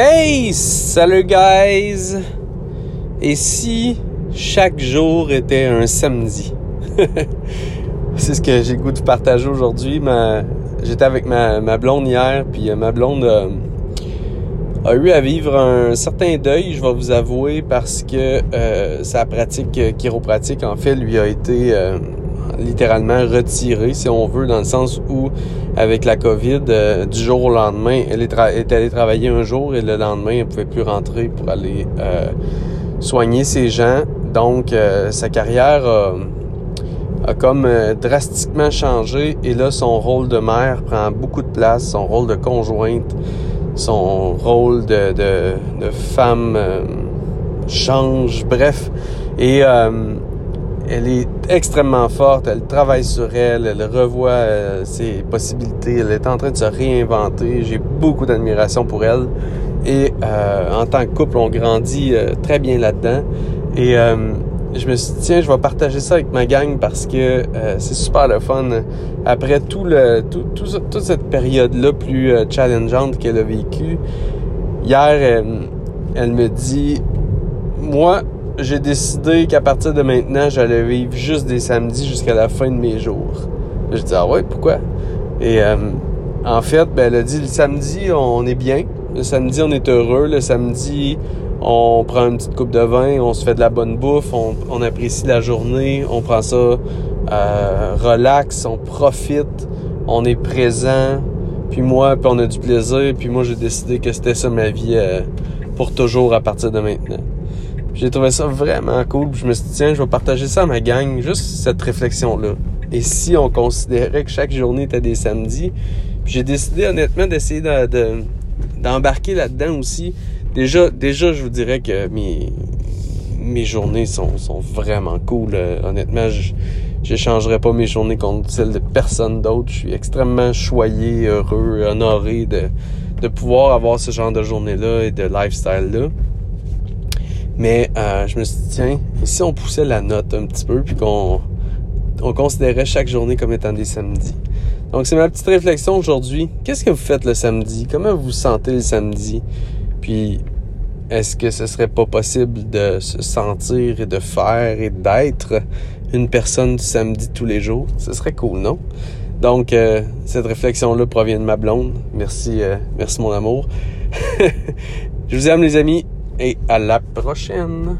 Hey, salut guys! Et si chaque jour était un samedi? C'est ce que j'ai le goût de partager aujourd'hui. Ma... J'étais avec ma, ma, blonde hier, puis euh, ma blonde euh, a eu à vivre un certain deuil, je vais vous avouer, parce que euh, sa pratique chiropratique, en fait, lui a été littéralement retirée, si on veut, dans le sens où, avec la COVID, du jour au lendemain, elle est, est, allée travailler un jour et le lendemain, elle pouvait plus rentrer pour aller soigner ses gens. Donc, sa carrière a comme euh, drastiquement changé et là son rôle de mère prend beaucoup de place, son rôle de conjointe, son rôle de, femme euh, change, bref. Et euh, elle est extrêmement forte, elle travaille sur elle, elle revoit ses possibilités, elle est en train de se réinventer. J'ai beaucoup d'admiration pour elle. Et en tant que couple, on grandit très bien là-dedans. Et je me suis dit, tiens, je vais partager ça avec ma gang parce que euh, c'est super le fun. Après tout le, tout, toute cette période-là plus euh, challengeante qu'elle a vécue, hier, elle, me dit, moi, j'ai décidé qu'à partir de maintenant, j'allais vivre juste des samedis jusqu'à la fin de mes jours. Je dis, ah ouais, pourquoi? Et euh, en fait, ben, elle a dit, le samedi, on est bien. Le samedi, on est heureux. Le samedi, on prend une petite coupe de vin, on se fait de la bonne bouffe, on, apprécie la journée, on prend ça euh, relax, on profite, on est présent. Puis moi, puis on a du plaisir. Puis moi, j'ai décidé que c'était ça ma vie euh, pour toujours à partir de maintenant. J'ai trouvé ça vraiment cool. Je me suis dit, tiens, je vais partager ça à ma gang, juste cette réflexion-là. Et si on considérait que chaque journée était des samedis, j'ai décidé honnêtement d'essayer d'embarquer là-dedans aussi Déjà, déjà, je vous dirais que mes, journées sont, vraiment cool. Euh, honnêtement, je n'échangerais pas mes journées contre celles de personne d'autre. Je suis extrêmement choyé, heureux, honoré de pouvoir avoir ce genre de journée-là et de lifestyle-là. Mais euh, je me suis dit, tiens, si on poussait la note un petit peu, puis qu'on on considérait chaque journée comme étant des samedis? Donc, c'est ma petite réflexion aujourd'hui. Qu'est-ce que vous faites le samedi? Comment vous vous sentez le samedi? Puis, est-ce que ce serait pas possible de se sentir et de faire et d'être une personne du samedi tous les jours? Ce serait cool, non? Donc, euh, cette réflexion-là provient de ma blonde. Merci, euh, merci mon amour. Je vous aime les amis et à la prochaine.